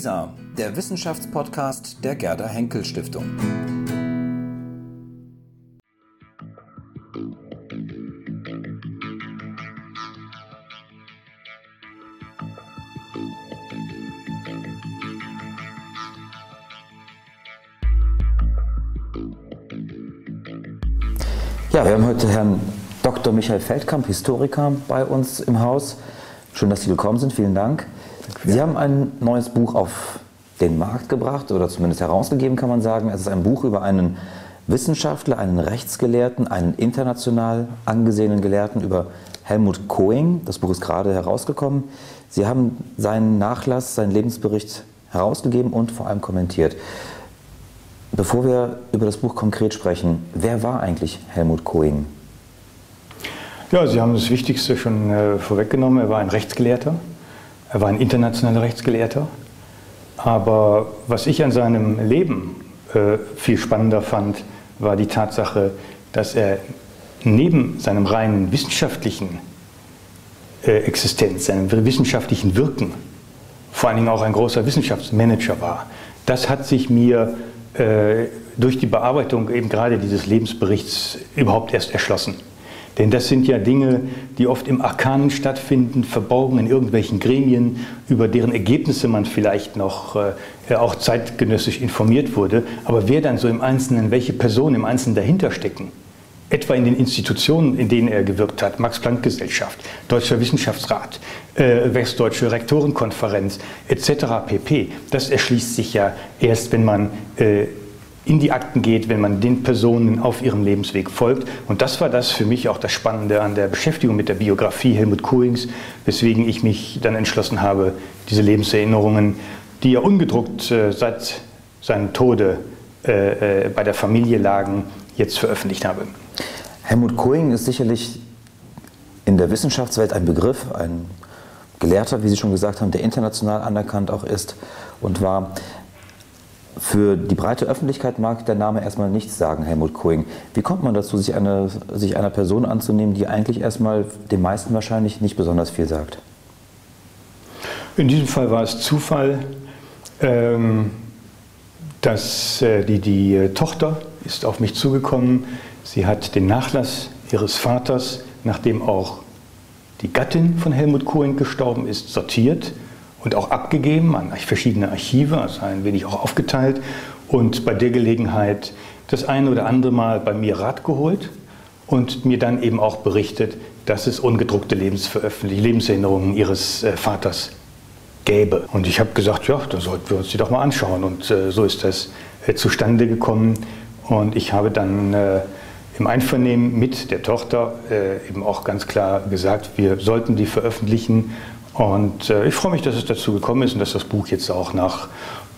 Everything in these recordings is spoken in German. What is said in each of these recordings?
WISA, der Wissenschaftspodcast der Gerda Henkel Stiftung. Ja, wir haben heute Herrn Dr. Michael Feldkamp, Historiker, bei uns im Haus. Schön, dass Sie gekommen sind. Vielen Dank. Sie haben ein neues Buch auf den Markt gebracht oder zumindest herausgegeben, kann man sagen. Es ist ein Buch über einen Wissenschaftler, einen Rechtsgelehrten, einen international angesehenen Gelehrten, über Helmut Koing. Das Buch ist gerade herausgekommen. Sie haben seinen Nachlass, seinen Lebensbericht herausgegeben und vor allem kommentiert. Bevor wir über das Buch konkret sprechen, wer war eigentlich Helmut Koing? Ja, Sie haben das Wichtigste schon äh, vorweggenommen. Er war ein Rechtsgelehrter. Er war ein internationaler Rechtsgelehrter. Aber was ich an seinem Leben äh, viel spannender fand, war die Tatsache, dass er neben seinem reinen wissenschaftlichen äh, Existenz, seinem wissenschaftlichen Wirken, vor allen Dingen auch ein großer Wissenschaftsmanager war. Das hat sich mir äh, durch die Bearbeitung eben gerade dieses Lebensberichts überhaupt erst erschlossen. Denn das sind ja Dinge, die oft im Arkanen stattfinden, verborgen in irgendwelchen Gremien, über deren Ergebnisse man vielleicht noch äh, auch zeitgenössisch informiert wurde. Aber wer dann so im Einzelnen, welche Personen im Einzelnen dahinter stecken, etwa in den Institutionen, in denen er gewirkt hat, Max-Planck-Gesellschaft, Deutscher Wissenschaftsrat, äh, Westdeutsche Rektorenkonferenz etc. pp. Das erschließt sich ja erst, wenn man äh, in die Akten geht, wenn man den Personen auf ihrem Lebensweg folgt. Und das war das für mich auch das Spannende an der Beschäftigung mit der Biografie Helmut Kohlings, weswegen ich mich dann entschlossen habe, diese Lebenserinnerungen, die ja ungedruckt äh, seit seinem Tode äh, äh, bei der Familie lagen, jetzt veröffentlicht habe. Helmut Koing ist sicherlich in der Wissenschaftswelt ein Begriff, ein Gelehrter, wie Sie schon gesagt haben, der international anerkannt auch ist und war. Für die breite Öffentlichkeit mag der Name erstmal nichts sagen, Helmut Koing. Wie kommt man dazu, sich, eine, sich einer Person anzunehmen, die eigentlich erstmal den meisten wahrscheinlich nicht besonders viel sagt? In diesem Fall war es Zufall, ähm, dass äh, die, die äh, Tochter ist auf mich zugekommen. Sie hat den Nachlass ihres Vaters, nachdem auch die Gattin von Helmut Koing gestorben ist, sortiert und auch abgegeben an verschiedene Archive, also ein wenig auch aufgeteilt und bei der Gelegenheit das eine oder andere Mal bei mir Rat geholt und mir dann eben auch berichtet, dass es ungedruckte Lebenserinnerungen ihres äh, Vaters gäbe. Und ich habe gesagt, ja, da sollten wir uns die doch mal anschauen. Und äh, so ist das äh, zustande gekommen. Und ich habe dann äh, im Einvernehmen mit der Tochter äh, eben auch ganz klar gesagt, wir sollten die veröffentlichen und äh, ich freue mich, dass es dazu gekommen ist und dass das Buch jetzt auch nach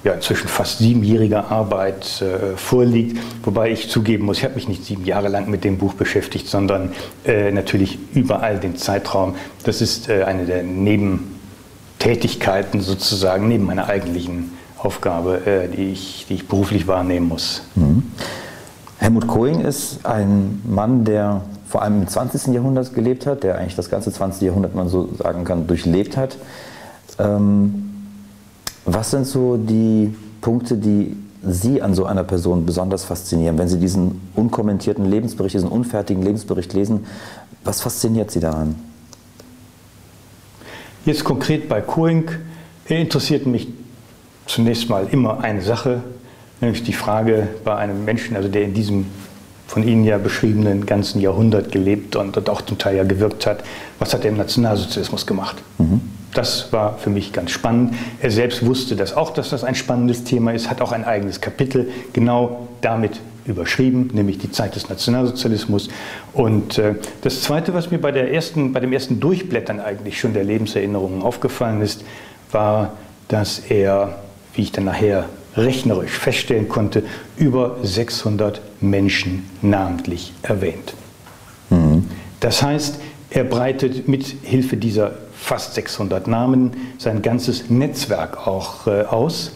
ja, inzwischen fast siebenjähriger Arbeit äh, vorliegt. Wobei ich zugeben muss, ich habe mich nicht sieben Jahre lang mit dem Buch beschäftigt, sondern äh, natürlich überall den Zeitraum. Das ist äh, eine der Nebentätigkeiten sozusagen, neben meiner eigentlichen Aufgabe, äh, die, ich, die ich beruflich wahrnehmen muss. Mhm. Helmut Koing ist ein Mann, der vor allem im 20. Jahrhundert gelebt hat, der eigentlich das ganze 20. Jahrhundert, man so sagen kann, durchlebt hat. Ähm, was sind so die Punkte, die Sie an so einer Person besonders faszinieren, wenn Sie diesen unkommentierten Lebensbericht, diesen unfertigen Lebensbericht lesen? Was fasziniert Sie daran? Jetzt konkret bei Koing interessiert mich zunächst mal immer eine Sache, nämlich die Frage bei einem Menschen, also der in diesem von Ihnen ja beschriebenen ganzen Jahrhundert gelebt und, und auch zum Teil ja gewirkt hat. Was hat er im Nationalsozialismus gemacht? Mhm. Das war für mich ganz spannend. Er selbst wusste das auch, dass das ein spannendes Thema ist, hat auch ein eigenes Kapitel genau damit überschrieben, nämlich die Zeit des Nationalsozialismus. Und äh, das Zweite, was mir bei, der ersten, bei dem ersten Durchblättern eigentlich schon der Lebenserinnerungen aufgefallen ist, war, dass er, wie ich dann nachher rechnerisch feststellen konnte, über 600 Menschen namentlich erwähnt. Mhm. Das heißt, er breitet mit Hilfe dieser fast 600 Namen sein ganzes Netzwerk auch äh, aus.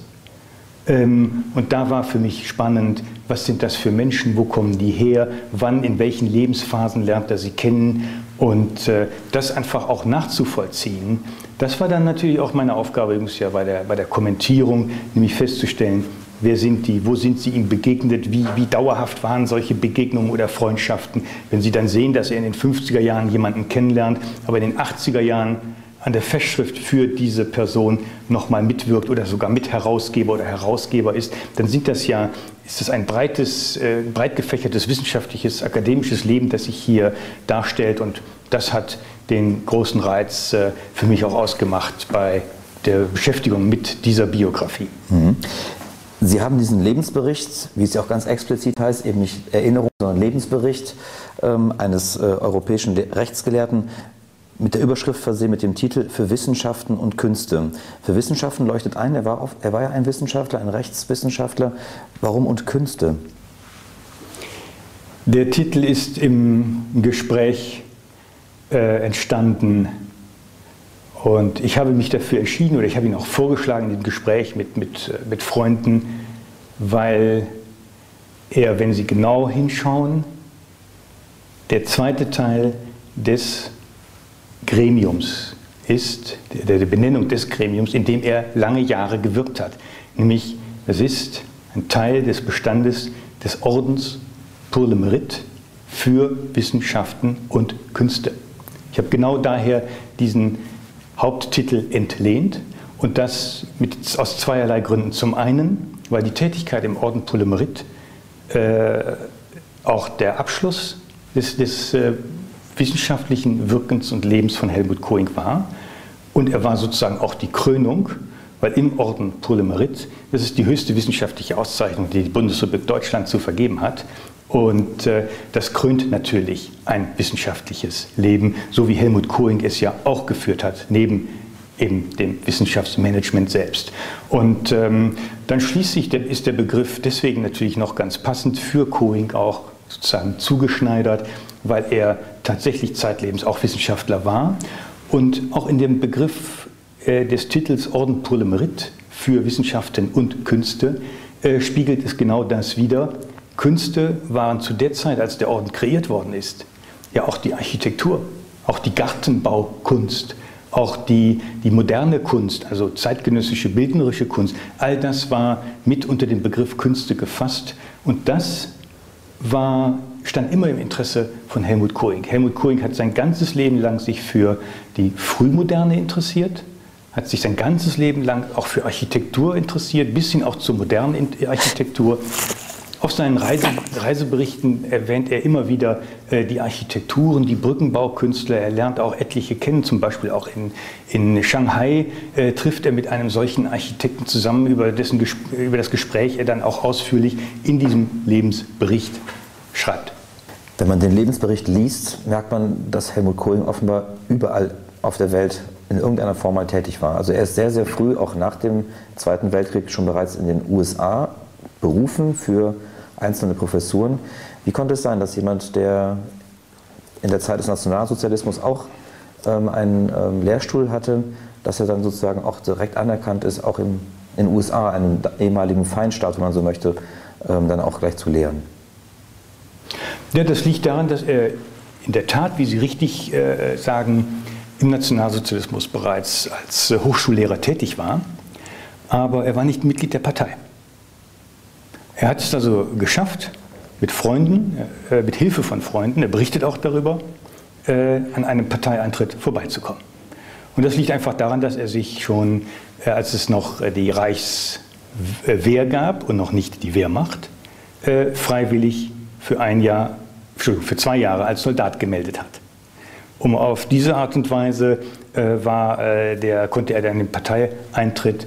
Ähm, und da war für mich spannend, was sind das für Menschen, wo kommen die her, wann, in welchen Lebensphasen lernt er sie kennen Und äh, das einfach auch nachzuvollziehen, das war dann natürlich auch meine Aufgabe, übrigens ja bei der, bei der Kommentierung, nämlich festzustellen, wer sind die, wo sind sie ihm begegnet, wie, wie dauerhaft waren solche Begegnungen oder Freundschaften. Wenn Sie dann sehen, dass er in den 50er Jahren jemanden kennenlernt, aber in den 80er Jahren an der Festschrift für diese Person nochmal mitwirkt oder sogar Mitherausgeber oder Herausgeber ist, dann sind das ja, ist das ein breites, äh, breit gefächertes wissenschaftliches, akademisches Leben, das sich hier darstellt und das hat den großen Reiz äh, für mich auch ausgemacht bei der Beschäftigung mit dieser Biografie. Mhm. Sie haben diesen Lebensbericht, wie es ja auch ganz explizit heißt, eben nicht Erinnerung, sondern Lebensbericht ähm, eines äh, europäischen Rechtsgelehrten mit der Überschrift versehen mit dem Titel Für Wissenschaften und Künste. Für Wissenschaften leuchtet ein, er war, auf, er war ja ein Wissenschaftler, ein Rechtswissenschaftler. Warum und Künste? Der Titel ist im Gespräch äh, entstanden und ich habe mich dafür entschieden oder ich habe ihn auch vorgeschlagen im Gespräch mit, mit, äh, mit Freunden, weil er, wenn Sie genau hinschauen, der zweite Teil des Gremiums ist, der, der Benennung des Gremiums, in dem er lange Jahre gewirkt hat. Nämlich, es ist ein Teil des Bestandes des Ordens pour le Mérite für Wissenschaften und Künste. Ich habe genau daher diesen Haupttitel entlehnt und das mit, aus zweierlei Gründen. Zum einen, weil die Tätigkeit im Orden Mérite äh, auch der Abschluss des, des äh, wissenschaftlichen Wirkens und Lebens von Helmut Koing war. Und er war sozusagen auch die Krönung, weil im Orden Mérite, das ist die höchste wissenschaftliche Auszeichnung, die die Bundesrepublik Deutschland zu vergeben hat. Und äh, das krönt natürlich ein wissenschaftliches Leben, so wie Helmut Koing es ja auch geführt hat, neben eben dem Wissenschaftsmanagement selbst. Und ähm, dann schließlich ist der Begriff deswegen natürlich noch ganz passend für Koing auch sozusagen zugeschneidert, weil er tatsächlich zeitlebens auch Wissenschaftler war und auch in dem Begriff äh, des Titels Orden pour le Mérite für Wissenschaften und Künste äh, spiegelt es genau das wider. Künste waren zu der Zeit, als der Orden kreiert worden ist, ja auch die Architektur, auch die Gartenbaukunst, auch die, die moderne Kunst, also zeitgenössische bildnerische Kunst, all das war mit unter den Begriff Künste gefasst. Und das war stand immer im Interesse von Helmut Koing. Helmut Koing hat sein ganzes Leben lang sich für die Frühmoderne interessiert, hat sich sein ganzes Leben lang auch für Architektur interessiert, bis hin auch zur modernen Architektur. Auf seinen Reise, Reiseberichten erwähnt er immer wieder äh, die Architekturen, die Brückenbaukünstler. Er lernt auch etliche kennen, zum Beispiel auch in, in Shanghai äh, trifft er mit einem solchen Architekten zusammen, über, dessen, über das Gespräch er dann auch ausführlich in diesem Lebensbericht schreibt. Wenn man den Lebensbericht liest, merkt man, dass Helmut Kohling offenbar überall auf der Welt in irgendeiner Form mal tätig war. Also er ist sehr, sehr früh, auch nach dem Zweiten Weltkrieg, schon bereits in den USA berufen für einzelne Professuren. Wie konnte es sein, dass jemand, der in der Zeit des Nationalsozialismus auch ähm, einen ähm, Lehrstuhl hatte, dass er dann sozusagen auch direkt anerkannt ist, auch im, in den USA, einem ehemaligen Feinstaat, wenn man so möchte, ähm, dann auch gleich zu lehren? Ja, das liegt daran, dass er in der Tat, wie Sie richtig äh, sagen, im Nationalsozialismus bereits als äh, Hochschullehrer tätig war, aber er war nicht Mitglied der Partei. Er hat es also geschafft, mit Freunden, äh, mit Hilfe von Freunden, er berichtet auch darüber, äh, an einem Parteieintritt vorbeizukommen. Und das liegt einfach daran, dass er sich schon, äh, als es noch äh, die Reichswehr gab und noch nicht die Wehrmacht, freiwillig für ein Jahr, für zwei Jahre als Soldat gemeldet hat. Um auf diese Art und Weise äh, war, äh, der, konnte er dann den Parteieintritt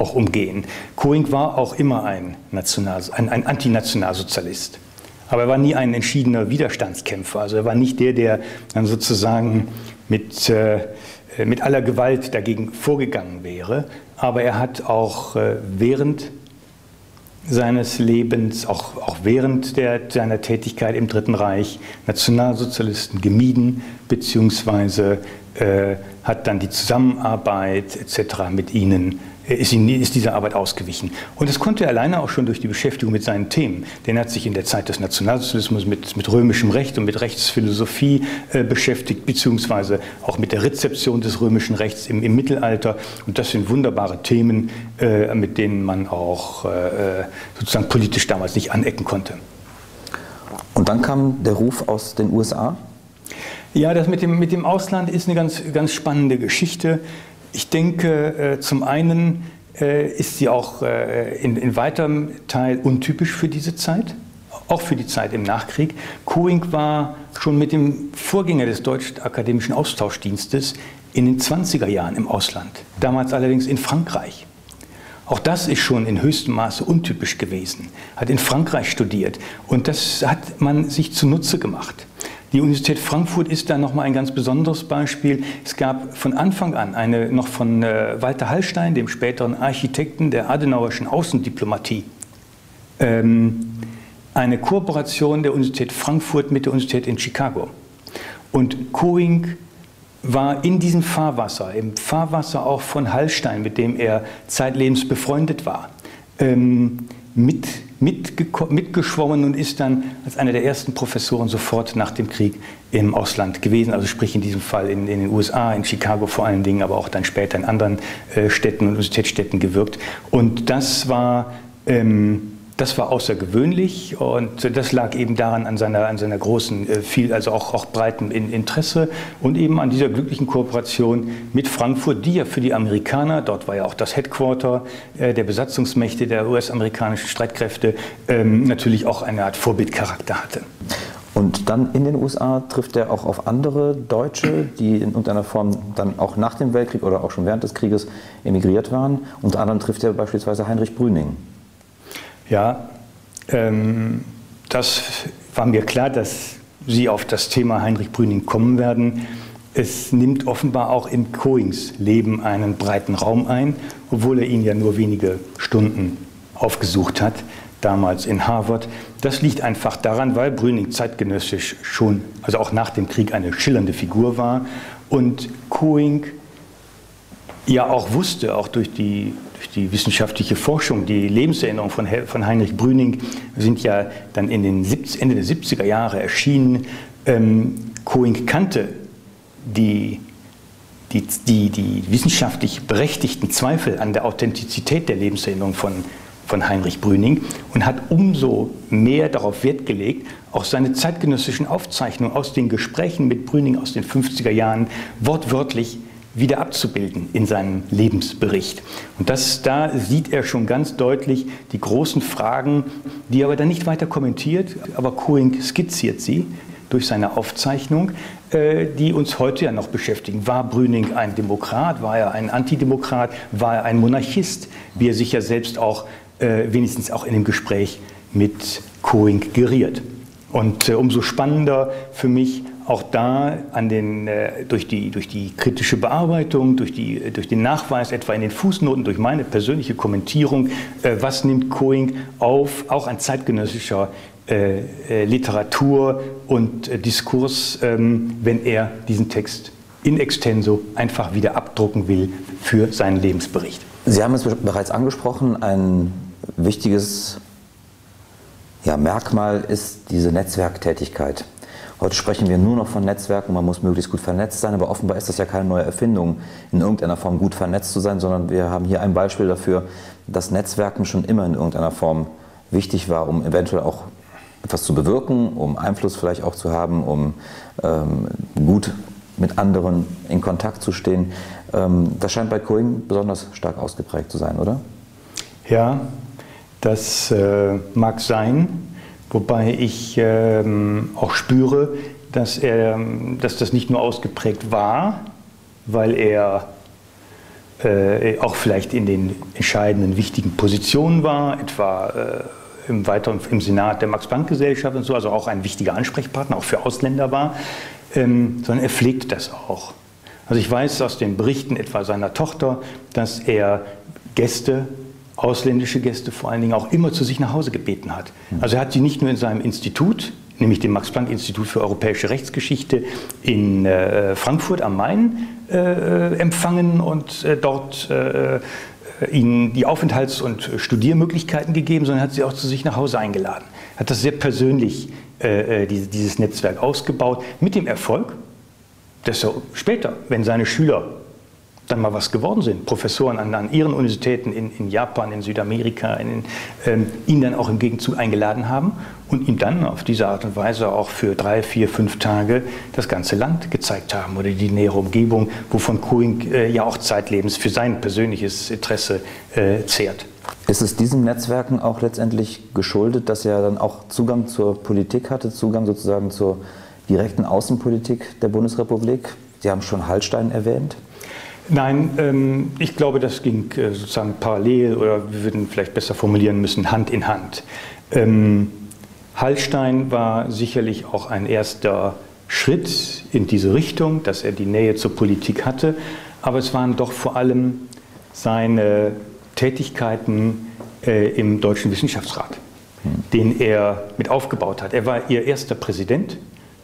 auch umgehen. Koing war auch immer ein, National, ein, ein Antinationalsozialist. Aber er war nie ein entschiedener Widerstandskämpfer. Also er war nicht der, der dann sozusagen mit, äh, mit aller Gewalt dagegen vorgegangen wäre. Aber er hat auch äh, während seines Lebens, auch, auch während der, seiner Tätigkeit im Dritten Reich, Nationalsozialisten gemieden bzw. äh, hat dann die Zusammenarbeit etc. mit ihnen ist, ihm, ist dieser Arbeit ausgewichen. Und das konnte er alleine auch schon durch die Beschäftigung mit seinen Themen. Denn er hat sich in der Zeit des Nationalsozialismus mit, mit römischem Recht und mit Rechtsphilosophie äh, beschäftigt, beziehungsweise auch mit der Rezeption des römischen Rechts im, im Mittelalter. Und das sind wunderbare Themen, äh, mit denen man auch äh, sozusagen politisch damals nicht anecken konnte. Und dann kam der Ruf aus den USA? Ja, das mit dem, mit dem Ausland ist eine ganz, ganz spannende Geschichte. Ich denke, äh, zum einen äh, ist sie auch äh, in, in weiterem Teil untypisch für diese Zeit, auch für die Zeit im Nachkrieg. Coing war schon mit dem Vorgänger des Deutschen Akademischen Austauschdienstes in den 20er Jahren im Ausland, damals allerdings in Frankreich. Auch das ist schon in höchstem Maße untypisch gewesen. Hat in Frankreich studiert und das hat man sich zunutze gemacht. Die Universität Frankfurt ist da nochmal ein ganz besonderes Beispiel. Es gab von Anfang an eine noch von äh, Walter Hallstein, dem späteren Architekten der Adenauerischen Außendiplomatie, ähm, eine Kooperation der Universität Frankfurt mit der Universität in Chicago. Und Coing war in diesem Fahrwasser, im Fahrwasser auch von Hallstein, mit dem er zeitlebens befreundet war, ähm, mit mitgeschwommen und ist dann als einer der ersten Professoren sofort nach dem Krieg im Ausland gewesen. Also sprich in diesem Fall in, in den USA, in Chicago vor allen Dingen, aber auch dann später in anderen äh, Städten und Universitätsstädten gewirkt. Und das war ähm, das war außergewöhnlich und das lag eben daran an seiner, an seiner großen, äh, viel, also auch, auch breiten Interesse und eben an dieser glücklichen Kooperation mit Frankfurt, die ja für die Amerikaner, dort war ja auch das Headquarter äh, der Besatzungsmächte der US-amerikanischen Streitkräfte, ähm, natürlich auch eine Art Vorbildcharakter hatte. Und dann in den USA trifft er auch auf andere Deutsche, die in irgendeiner Form dann auch nach dem Weltkrieg oder auch schon während des Krieges emigriert waren. Unter anderem trifft er beispielsweise Heinrich Brüning. Ja, ähm, das war mir klar, dass Sie auf das Thema Heinrich Brüning kommen werden. Es nimmt offenbar auch im Coings Leben einen breiten Raum ein, obwohl er ihn ja nur wenige Stunden aufgesucht hat, damals in Harvard. Das liegt einfach daran, weil Brüning zeitgenössisch schon, also auch nach dem Krieg, eine schillernde Figur war und Coing ja auch wusste, auch durch die die wissenschaftliche Forschung, die Lebenserinnerungen von, von Heinrich Brüning sind ja dann in den 70, Ende der 70er Jahre erschienen. Ähm, Coing kannte die, die, die, die wissenschaftlich berechtigten Zweifel an der Authentizität der Lebenserinnerung von, von Heinrich Brüning und hat umso mehr darauf Wert gelegt, auch seine zeitgenössischen Aufzeichnungen aus den Gesprächen mit Brüning aus den 50er Jahren wortwörtlich wieder abzubilden in seinem Lebensbericht. Und das, da sieht er schon ganz deutlich die großen Fragen, die er aber dann nicht weiter kommentiert, aber Coing skizziert sie durch seine Aufzeichnung, äh, die uns heute ja noch beschäftigen. War Brüning ein Demokrat? War er ein Antidemokrat? War er ein Monarchist? Wie er sich ja selbst auch, äh, wenigstens auch in dem Gespräch mit Coing geriert. Und äh, umso spannender für mich auch da an den, äh, durch, die, durch die kritische Bearbeitung, durch, die, durch den Nachweis, etwa in den Fußnoten, durch meine persönliche Kommentierung, äh, was nimmt Coing auf, auch an zeitgenössischer äh, äh Literatur und äh, Diskurs, ähm, wenn er diesen Text in extenso einfach wieder abdrucken will für seinen Lebensbericht. Sie haben es bereits angesprochen, ein wichtiges ja, Merkmal ist diese Netzwerktätigkeit. Heute sprechen wir nur noch von Netzwerken, man muss möglichst gut vernetzt sein, aber offenbar ist das ja keine neue Erfindung, in irgendeiner Form gut vernetzt zu sein, sondern wir haben hier ein Beispiel dafür, dass Netzwerken schon immer in irgendeiner Form wichtig war, um eventuell auch etwas zu bewirken, um Einfluss vielleicht auch zu haben, um ähm, gut mit anderen in Kontakt zu stehen. Ähm, das scheint bei Coing besonders stark ausgeprägt zu sein, oder? Ja, das äh, mag sein. Wobei ich ähm, auch spüre, dass, er, dass das nicht nur ausgeprägt war, weil er äh, auch vielleicht in den entscheidenden wichtigen Positionen war, etwa äh, im weiteren im Senat der Max-Planck-Gesellschaft und so, also auch ein wichtiger Ansprechpartner, auch für Ausländer war, ähm, sondern er pflegt das auch. Also ich weiß aus den Berichten etwa seiner Tochter, dass er Gäste ausländische Gäste vor allen Dingen auch immer zu sich nach Hause gebeten hat. Also er hat sie nicht nur in seinem Institut nämlich dem Max-Planck-Institut für europäische Rechtsgeschichte in äh, Frankfurt am Main äh, empfangen und äh, dort äh, ihnen die Aufenthalts- und Studiermöglichkeiten gegeben, sondern hat sie auch zu sich nach Hause eingeladen. Hat das sehr persönlich, äh, dieses Netzwerk ausgebaut, mit dem Erfolg, dass er später, wenn seine Schüler dann mal was geworden sind, Professoren an, an ihren Universitäten in, in, Japan, in Südamerika, in, ähm, ihn dann auch im Gegenzug eingeladen haben und ihm dann auf diese Art und Weise auch für drei, vier, fünf Tage das ganze Land gezeigt haben oder die nähere Umgebung, wovon Coing äh, ja auch zeitlebens für sein persönliches Interesse äh, zehrt. Ist es diesen Netzwerken auch letztendlich geschuldet, dass er dann auch Zugang zur Politik hatte, Zugang sozusagen zur direkten Außenpolitik der Bundesrepublik? Sie haben schon Hallstein erwähnt. Nein, ähm, ich glaube, das ging äh, sozusagen parallel oder wir würden vielleicht besser formulieren müssen, Hand in Hand. Ähm, Hallstein war sicherlich auch ein erster Schritt in diese Richtung, dass er die Nähe zur Politik hatte, aber es waren doch vor allem seine Tätigkeiten äh, im Deutschen Wissenschaftsrat, den er mit aufgebaut hat. Er war ihr erster Präsident.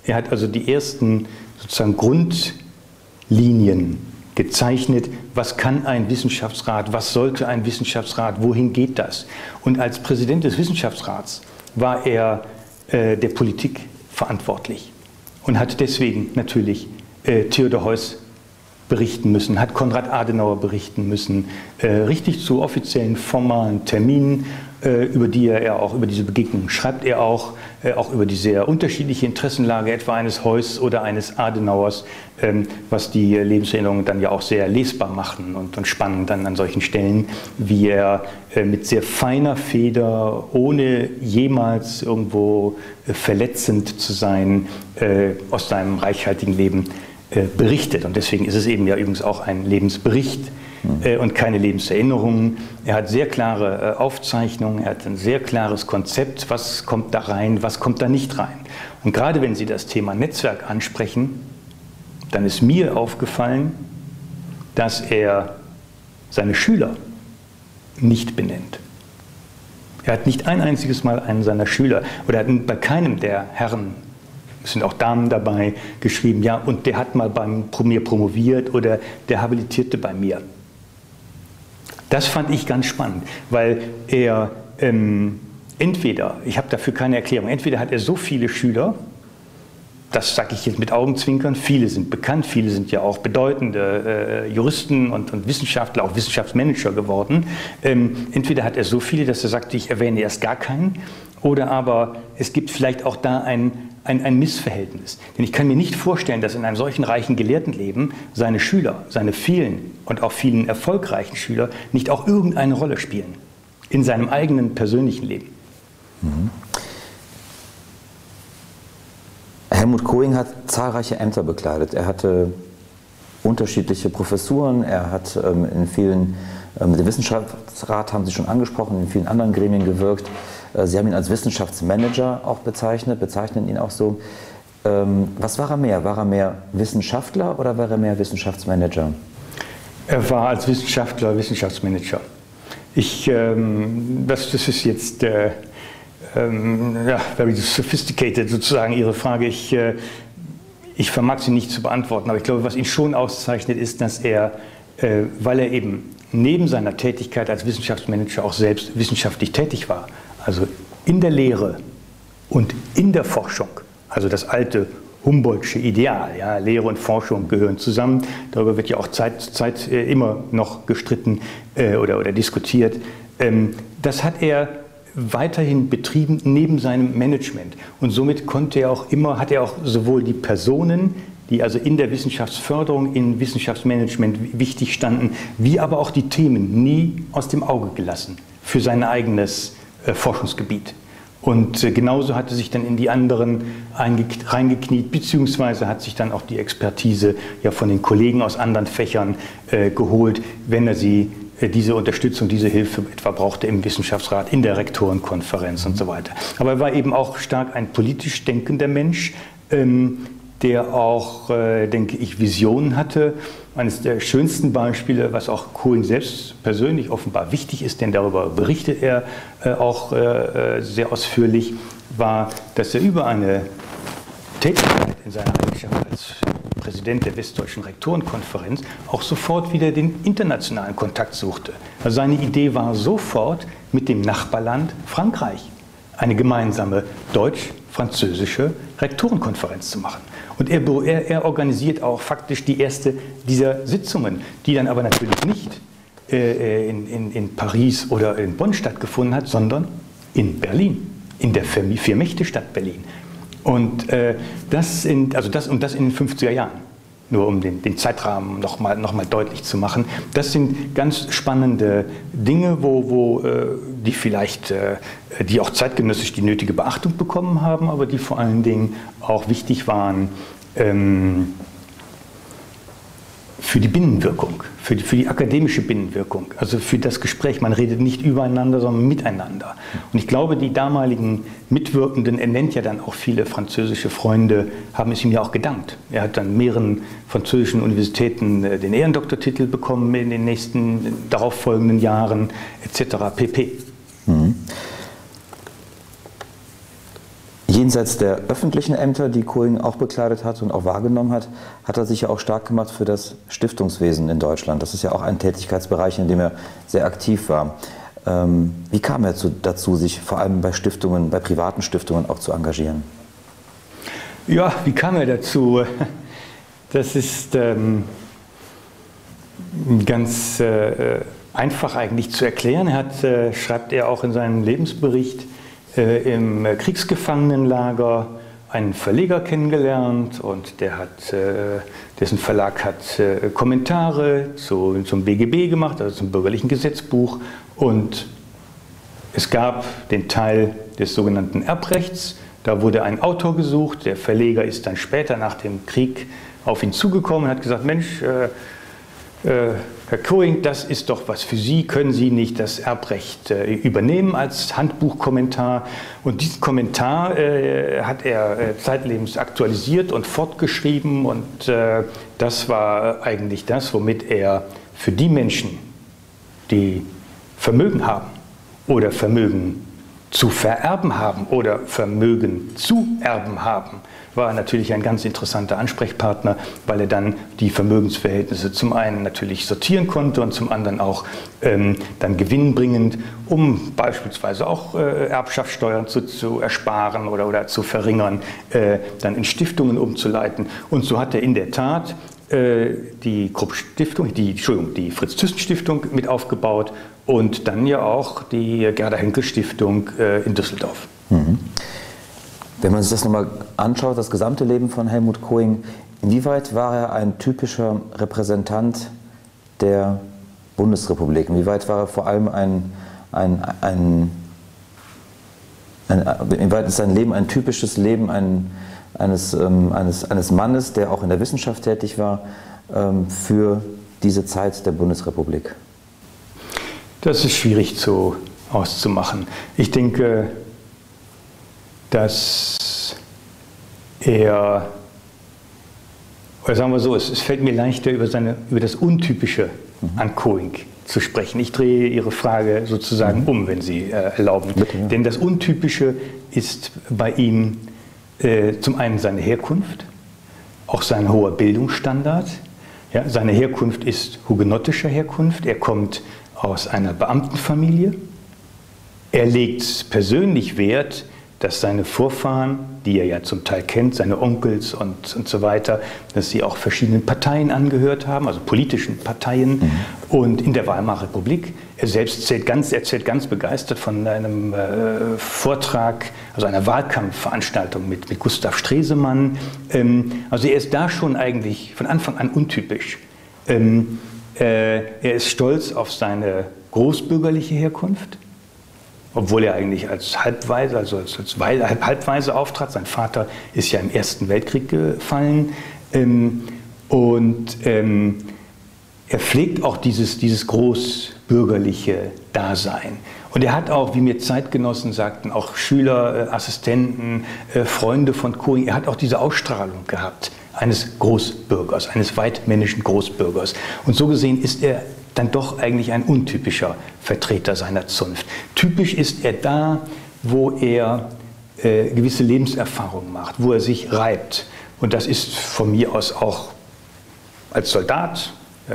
Er hat also die ersten sozusagen Grundlinien gezeichnet, was kann ein Wissenschaftsrat, was sollte ein Wissenschaftsrat, wohin geht das. Und als Präsident des Wissenschaftsrats war er äh, der Politik verantwortlich und hat deswegen natürlich äh, Theodor Heuss berichten müssen, hat Konrad Adenauer berichten müssen, äh, richtig zu offiziellen formalen Terminen äh, über die er auch, über diese Begegnungen schreibt er auch, auch über die sehr unterschiedliche Interessenlage etwa eines Heuss oder eines Adenauers, ähm, was die Lebenserinnerungen dann ja auch sehr lesbar machen und, spannend dann an solchen Stellen, wie er äh, mit sehr feiner Feder, ohne jemals irgendwo verletzend zu sein, aus seinem reichhaltigen Leben berichtet. Und deswegen ist es eben ja übrigens auch ein Lebensbericht äh, und keine Lebenserinnerungen. Er hat sehr klare äh, Aufzeichnungen, er hat ein sehr klares Konzept, was kommt da rein, was kommt da nicht rein. Und gerade wenn Sie das Thema Netzwerk ansprechen, dann ist mir aufgefallen, dass er seine Schüler nicht benennt. Er hat nicht ein einziges Mal einen seiner Schüler oder hat bei keinem der Herren, es sind auch Damen dabei, geschrieben, ja, und der hat mal bei mir promoviert oder der habilitierte bei mir. Das fand ich ganz spannend, weil er ähm, entweder, ich habe dafür keine Erklärung, entweder hat er so viele Schüler, das sage ich jetzt mit Augenzwinkern, viele sind bekannt, viele sind ja auch bedeutende äh, Juristen und, und, Wissenschaftler, auch Wissenschaftsmanager geworden. Ähm, entweder hat er so viele, dass er sagt, ich erwähne erst gar keinen, oder aber es gibt vielleicht auch da ein, ein, ein, Missverhältnis. Denn ich kann mir nicht vorstellen, dass in einem solchen reichen Gelehrtenleben seine Schüler, seine vielen und auch vielen erfolgreichen Schüler nicht auch irgendeine Rolle spielen in seinem eigenen persönlichen Leben. Mhm. Helmut Kohing hat zahlreiche Ämter bekleidet. Er hatte unterschiedliche Professuren, er hat ähm, in vielen, äh, mit dem Wissenschaftsrat haben Sie schon angesprochen, in vielen anderen Gremien gewirkt. Äh, Sie haben ihn als Wissenschaftsmanager auch bezeichnet, bezeichnen ihn auch so. Ähm, was war er mehr? War er mehr Wissenschaftler oder war er mehr Wissenschaftsmanager? Er war als Wissenschaftler Wissenschaftsmanager. Ich, ähm, das, das ist jetzt äh, ähm, ja, very sophisticated sozusagen Ihre Frage. Ich, äh, ich vermag sie nicht zu beantworten, aber ich glaube, was ihn schon auszeichnet, ist, dass er, äh, weil er eben neben seiner Tätigkeit als Wissenschaftsmanager auch selbst wissenschaftlich tätig war, also in der Lehre und in der Forschung, also das alte Humboldtsche Ideal. Ja, Lehre und Forschung gehören zusammen. Darüber wird ja auch Zeit, Zeit äh, immer noch gestritten äh, oder, oder diskutiert. Ähm, das hat er weiterhin betrieben neben seinem Management. Und somit konnte er auch immer, hat er auch sowohl die Personen, die also in der Wissenschaftsförderung, in Wissenschaftsmanagement wichtig standen, wie aber auch die Themen nie aus dem Auge gelassen für sein eigenes Forschungsgebiet. Und äh, genauso hat er sich dann in die anderen reingekniet, beziehungsweise hat sich dann auch die Expertise ja von den Kollegen aus anderen Fächern äh, geholt, wenn er sie äh, diese Unterstützung, diese Hilfe etwa brauchte im Wissenschaftsrat, in der Rektorenkonferenz und so weiter. Aber er war eben auch stark ein politisch denkender Mensch, ähm, der auch, äh, denke ich, Visionen hatte. Eines der schönsten Beispiele, was auch Cohen selbst persönlich offenbar wichtig ist, denn darüber berichtet er äh, auch äh, äh sehr ausführlich, war, dass er über eine Tätigkeit in seiner Eigenschaft als Präsident der Westdeutschen Rektorenkonferenz auch sofort wieder den internationalen Kontakt suchte. Also seine Idee war sofort mit dem Nachbarland Frankreich eine gemeinsame deutsch-französische Rektorenkonferenz zu machen. Und er, er, er, organisiert auch faktisch die erste dieser Sitzungen, die dann aber natürlich nicht äh, in, in, in Paris oder in Bonn stattgefunden hat, sondern in Berlin, in der Vier-Mächte-Stadt Berlin. Und äh, das, in, also das, und das in den 50er Jahren nur um den, den Zeitrahmen nochmal noch mal deutlich zu machen. Das sind ganz spannende Dinge, wo, wo äh, die vielleicht, äh, die auch zeitgenössisch die nötige Beachtung bekommen haben, aber die vor allen Dingen auch wichtig waren ähm, für die Binnenwirkung, für die, für die akademische Binnenwirkung, also für das Gespräch. Man redet nicht übereinander, sondern miteinander. Und ich glaube, die damaligen Mitwirkenden, er nennt ja dann auch viele französische Freunde, haben es ihm ja auch gedankt. Er hat dann mehreren französischen Universitäten äh, den Ehrendoktortitel bekommen in den nächsten darauffolgenden Jahren etc. pp. Mhm. Jenseits der öffentlichen Ämter, die Kohling auch bekleidet hat und auch wahrgenommen hat, hat er sich ja auch stark gemacht für das Stiftungswesen in Deutschland. Das ist ja auch ein Tätigkeitsbereich, in dem er sehr aktiv war. Ähm, wie kam er zu, dazu, sich vor allem bei Stiftungen, bei privaten Stiftungen auch zu engagieren? Ja, wie kam er dazu? Das ist ähm, ganz äh, einfach eigentlich zu erklären. Er hat, äh, schreibt er auch in seinem Lebensbericht, äh, im Kriegsgefangenenlager einen Verleger kennengelernt und der hat, äh, dessen Verlag hat äh, Kommentare zu, zum BGB gemacht, also zum bürgerlichen Gesetzbuch. Und es gab den Teil des sogenannten Erbrechts. Da wurde ein Autor gesucht. Der Verleger ist dann später nach dem Krieg auf ihn zugekommen und hat gesagt, Mensch, äh, Herr Coing, das ist doch was für Sie. Können Sie nicht das Erbrecht äh, übernehmen als Handbuchkommentar? Und diesen Kommentar äh, hat er äh, zeitlebens aktualisiert und fortgeschrieben. Und äh, das war eigentlich das, womit er für die Menschen, die Vermögen haben oder Vermögen zu vererben haben oder Vermögen zu erben haben, war natürlich ein ganz interessanter Ansprechpartner, weil er dann die Vermögensverhältnisse zum einen natürlich sortieren konnte und zum anderen auch ähm, dann gewinnbringend, um beispielsweise auch äh, Erbschaftssteuern zu, zu, ersparen oder, oder zu verringern, äh, dann in Stiftungen umzuleiten. Und so hat er in der Tat äh, die Krupp Stiftung, die, die Fritz Thyssen Stiftung mit aufgebaut und dann ja auch die Gerda Henkel Stiftung äh, in Düsseldorf. Mhm. Wenn man sich das nochmal anschaut, das gesamte Leben von Helmut Kohing, inwieweit war er ein typischer Repräsentant der Bundesrepublik? Inwieweit war er vor allem ein, ein, ein, ein inwieweit ist sein Leben ein typisches Leben ein, eines, ähm, eines, eines Mannes, der auch in der Wissenschaft tätig war, ähm, für diese Zeit der Bundesrepublik? Das ist schwierig zu, auszumachen. Ich denke, dass er, oder sagen wir so, es, es fällt mir leichter, über, seine, über das Untypische mhm. an Coing zu sprechen. Ich drehe Ihre Frage sozusagen mhm. um, wenn Sie äh, erlauben. Bitte, ja. Denn das Untypische ist bei ihm äh, zum einen seine Herkunft, auch sein hoher Bildungsstandard. Ja, seine Herkunft ist hugenottischer Herkunft. Er kommt aus einer Beamtenfamilie. Er legt persönlich Wert dass seine Vorfahren, die er ja zum Teil kennt, seine Onkels und, und so weiter, dass sie auch verschiedenen Parteien angehört haben, also politischen Parteien mhm. und in der Weimarer Republik. Er selbst zählt ganz, erzählt ganz begeistert von einem äh, Vortrag, also einer Wahlkampfveranstaltung mit, mit Gustav Stresemann. Ähm, also er ist da schon eigentlich von Anfang an untypisch. Ähm, äh, er ist stolz auf seine großbürgerliche Herkunft obwohl er eigentlich als Halbweise, also als, als Halbweise auftrat. Sein Vater ist ja im Ersten Weltkrieg gefallen. Ähm, und ähm, er pflegt auch dieses, dieses großbürgerliche Dasein. Und er hat auch, wie mir Zeitgenossen sagten, auch Schüler, äh, Assistenten, äh, Freunde von Coing, er hat auch diese Ausstrahlung gehabt eines Großbürgers, eines weitmännischen Großbürgers. Und so gesehen ist er dann doch eigentlich ein untypischer Vertreter seiner Zunft. Typisch ist er da, wo er äh, gewisse Lebenserfahrungen macht, wo er sich reibt. Und das ist von mir aus auch als Soldat, äh,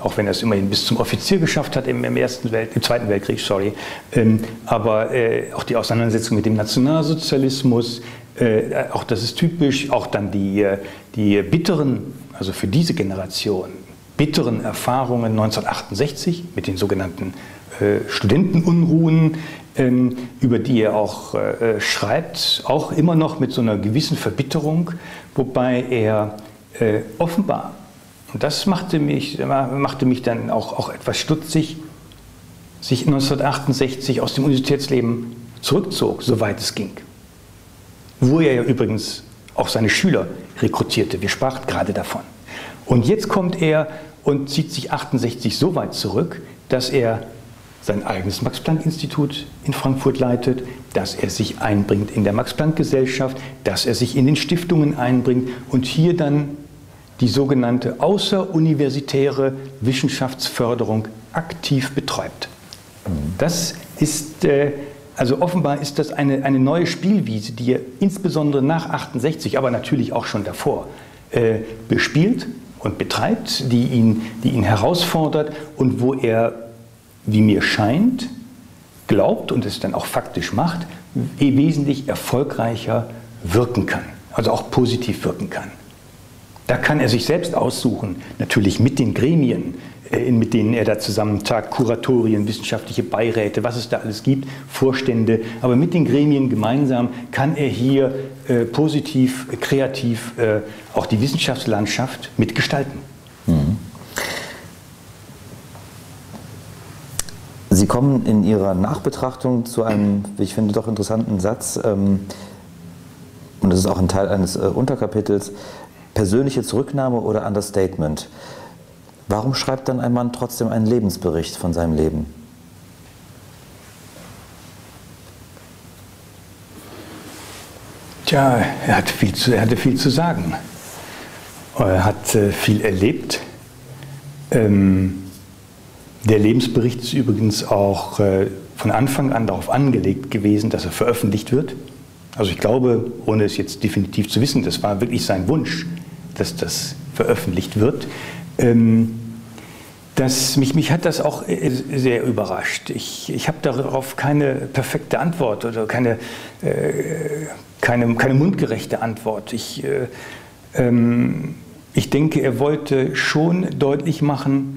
auch wenn er es immerhin bis zum Offizier geschafft hat im, im, ersten Welt, im Zweiten Weltkrieg, sorry, ähm, aber äh, auch die Auseinandersetzung mit dem Nationalsozialismus, äh, auch das ist typisch, auch dann die, äh, die bitteren, also für diese Generation, bitteren Erfahrungen 1968 mit den sogenannten äh, Studentenunruhen, ähm, über die er auch äh, schreibt, auch immer noch mit so einer gewissen Verbitterung, wobei er äh, offenbar, und das machte mich, machte mich dann auch, auch etwas stutzig, sich 1968 aus dem Universitätsleben zurückzog, soweit es ging. Wo er ja übrigens auch seine Schüler rekrutierte. Wir sprachen gerade davon. Und jetzt kommt er und zieht sich 68 so weit zurück, dass er sein eigenes Max-Planck-Institut in Frankfurt leitet, dass er sich einbringt in der Max-Planck-Gesellschaft, dass er sich in den Stiftungen einbringt und hier dann die sogenannte außeruniversitäre Wissenschaftsförderung aktiv betreibt. Das ist, äh, also offenbar ist das eine, eine neue Spielwiese, die er insbesondere nach 68, aber natürlich auch schon davor, äh, bespielt und betreibt, die ihn, die ihn herausfordert und wo er wie mir scheint, glaubt und es dann auch faktisch macht, wesentlich erfolgreicher wirken kann, also auch positiv wirken kann. Da kann er sich selbst aussuchen, natürlich mit den Gremien, mit denen er da zusammentagt, Kuratorien, wissenschaftliche Beiräte, was es da alles gibt, Vorstände. Aber mit den Gremien gemeinsam kann er hier äh, positiv, kreativ äh, auch die Wissenschaftslandschaft mitgestalten. Mhm. Sie kommen in Ihrer Nachbetrachtung zu einem, wie ich finde, doch interessanten Satz, ähm, und das ist auch ein Teil eines äh, Unterkapitels, persönliche Zurücknahme oder Understatement. Warum schreibt dann ein Mann trotzdem einen Lebensbericht von seinem Leben? Tja, er, hat viel zu, er hatte viel zu sagen. Er hat äh, viel erlebt. Ähm, der Lebensbericht ist übrigens auch äh, von Anfang an darauf angelegt gewesen, dass er veröffentlicht wird. Also ich glaube, ohne es jetzt definitiv zu wissen, das war wirklich sein Wunsch, dass das veröffentlicht wird. Ähm, das, mich, mich hat das auch äh, sehr überrascht. Ich, ich habe darauf keine perfekte Antwort oder keine, äh, keine, keine mundgerechte Antwort. Ich, äh, ähm, ich denke, er wollte schon deutlich machen,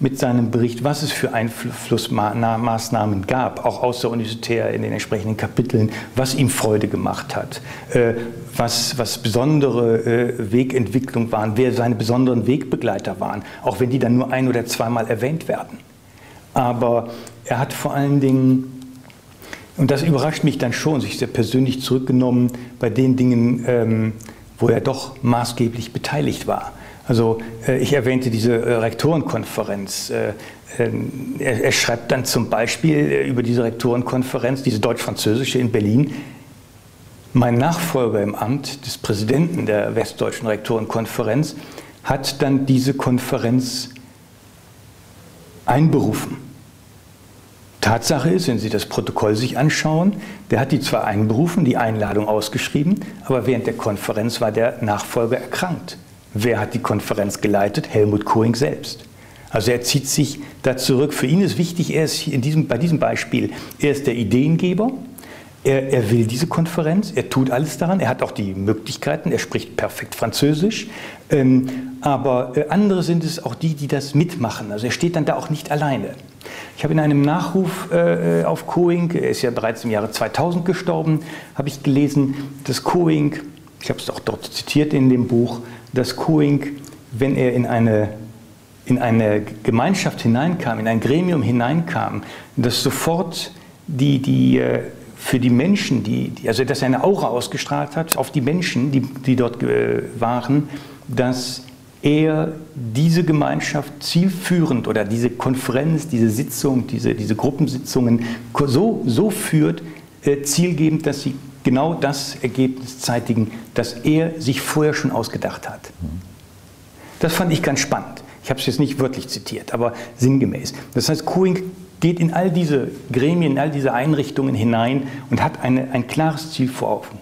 mit seinem Bericht, was es für Einflussmaßnahmen gab, auch außeruniversitär in den entsprechenden Kapiteln, was ihm Freude gemacht hat, äh, was, was besondere äh, Wegentwicklung waren, wer seine besonderen Wegbegleiter waren, auch wenn die dann nur ein oder zweimal erwähnt werden. Aber er hat vor allen Dingen, und das überrascht mich dann schon, sich sehr persönlich zurückgenommen bei den Dingen, ähm, wo er doch maßgeblich beteiligt war. Also äh, ich erwähnte diese äh, Rektorenkonferenz. Äh, er, schreibt dann zum Beispiel über diese Rektorenkonferenz, diese deutsch-französische in Berlin, mein Nachfolger im Amt des Präsidenten der Westdeutschen Rektorenkonferenz hat dann diese Konferenz einberufen. Tatsache ist, wenn Sie das Protokoll sich anschauen, der hat die zwar einberufen, die Einladung ausgeschrieben, aber während der Konferenz war der Nachfolger erkrankt. Wer hat die Konferenz geleitet? Helmut Kohing selbst. Also er zieht sich da zurück. Für ihn ist wichtig, er ist in diesem, bei diesem Beispiel, er ist der Ideengeber, er, er, will diese Konferenz, er tut alles daran, er hat auch die Möglichkeiten, er spricht perfekt Französisch, ähm, aber äh, andere sind es auch die, die das mitmachen. Also er steht dann da auch nicht alleine. Ich habe in einem Nachruf äh, auf Coing, er ist ja bereits im Jahre 2000 gestorben, habe ich gelesen, dass Coing, ich habe es auch dort zitiert in dem Buch, dass Coing, wenn er in eine, in eine Gemeinschaft hineinkam, in ein Gremium hineinkam, dass sofort die, die äh, für die Menschen, die, also dass er eine Aura ausgestrahlt hat auf die Menschen, die, die dort äh, waren, dass er diese Gemeinschaft zielführend oder diese Konferenz, diese Sitzung, diese, diese Gruppensitzungen so, so führt, äh, zielgebend, dass sie genau das Ergebnis zeitigen, das er sich vorher schon ausgedacht hat. Das fand ich ganz spannend. Ich habe es jetzt nicht wörtlich zitiert, aber sinngemäß. Das heißt, Coing geht in all diese Gremien, in all diese Einrichtungen hinein und hat eine, ein klares Ziel vor Augen.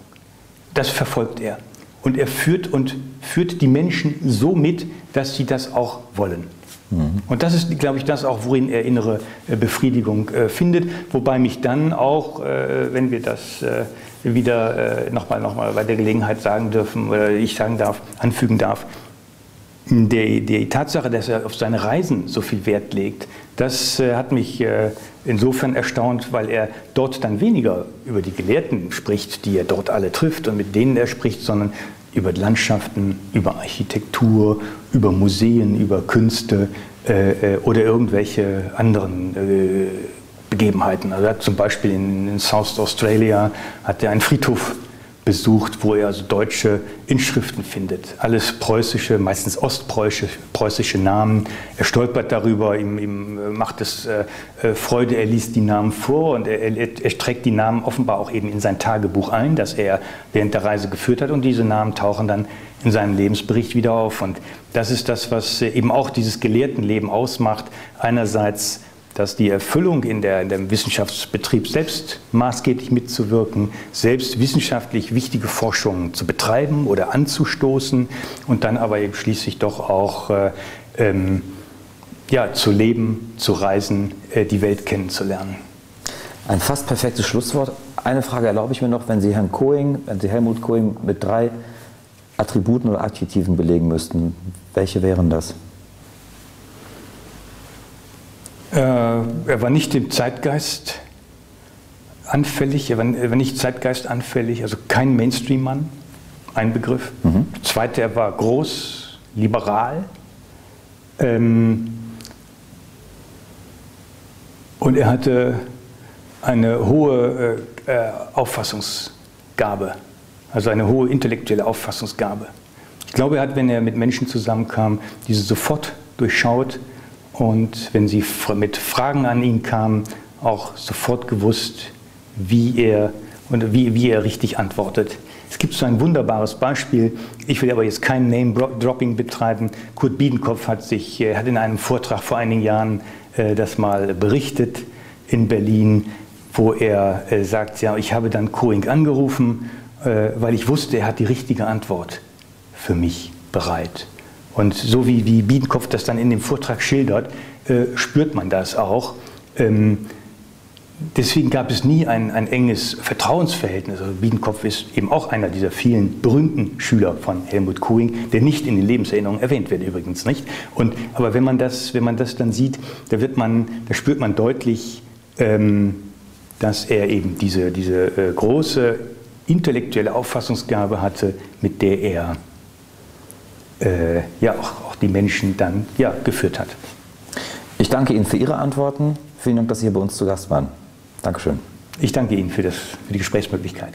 Das verfolgt er. Und er führt und führt die Menschen so mit, dass sie das auch wollen. Mhm. Und das ist, glaube ich, das auch, worin er innere äh, Befriedigung äh, findet. Wobei mich dann auch, äh, wenn wir das äh, wieder äh, nochmal noch mal bei der Gelegenheit sagen dürfen, oder ich sagen darf, anfügen darf, die, die Tatsache, dass er auf seine Reisen so viel Wert legt, das äh, hat mich äh, insofern erstaunt, weil er dort dann weniger über die Gelehrten spricht, die er dort alle trifft und mit denen er spricht, sondern über Landschaften, über Architektur, über Museen, über Künste äh, äh oder irgendwelche anderen äh, Begebenheiten. Also er hat zum Beispiel in, South Australia hat er einen Friedhof besucht, wo er also deutsche Inschriften findet. Alles preußische, meistens ostpreußische preußische Namen. Er stolpert darüber, ihm, ihm äh, macht es äh, äh, Freude, er liest die Namen vor und er, er, er, trägt die Namen offenbar auch eben in sein Tagebuch ein, das er während der Reise geführt hat und diese Namen tauchen dann in seinem Lebensbericht wieder auf. Und das ist das, was äh, eben auch dieses Gelehrtenleben ausmacht. Einerseits dass die Erfüllung in, der, in dem Wissenschaftsbetrieb selbst maßgeblich mitzuwirken, selbst wissenschaftlich wichtige Forschungen zu betreiben oder anzustoßen und dann aber eben schließlich doch auch äh, ähm, ja, zu leben, zu reisen, äh, die Welt kennenzulernen. Ein fast perfektes Schlusswort. Eine Frage erlaube ich mir noch, wenn Sie Herrn Coing, wenn Sie Helmut Coing mit drei Attributen oder Adjektiven belegen müssten, welche wären das? Äh, er war nicht dem Zeitgeist anfällig, er war, er war nicht Zeitgeist anfällig, also kein Mainstream-Mann, ein Begriff. Mhm. Zweite, er war groß, liberal. Ähm, und er hatte eine hohe äh, äh, Auffassungsgabe, also eine hohe intellektuelle Auffassungsgabe. Ich glaube, er hat, wenn er mit Menschen zusammenkam, diese sofort durchschaut und wenn sie mit Fragen an ihn kamen, auch sofort gewusst, wie er und wie, wie er richtig antwortet. Es gibt so ein wunderbares Beispiel. Ich will aber jetzt kein Name-Dropping betreiben. Kurt Biedenkopf hat, sich, hat in einem Vortrag vor einigen Jahren äh, das mal berichtet in Berlin, wo er äh, sagt, ja, ich habe dann Coing angerufen, äh, weil ich wusste, er hat die richtige Antwort für mich bereit. Und so wie, wie Biedenkopf das dann in dem Vortrag schildert, äh, spürt man das auch. Ähm, deswegen gab es nie ein, ein enges Vertrauensverhältnis. Also Biedenkopf ist eben auch einer dieser vielen berühmten Schüler von Helmut Kuhing, der nicht in den Lebenserinnerungen erwähnt wird übrigens nicht. Und, aber wenn man, das, wenn man das dann sieht, da, wird man, da spürt man deutlich, ähm, dass er eben diese, diese äh, große intellektuelle Auffassungsgabe hatte, mit der er äh, ja auch, auch, die Menschen dann ja, geführt hat. Ich danke Ihnen für Ihre Antworten. Vielen Dank, dass Sie hier bei uns zu Gast waren. Dankeschön. Ich danke Ihnen für, das, für die Gesprächsmöglichkeit.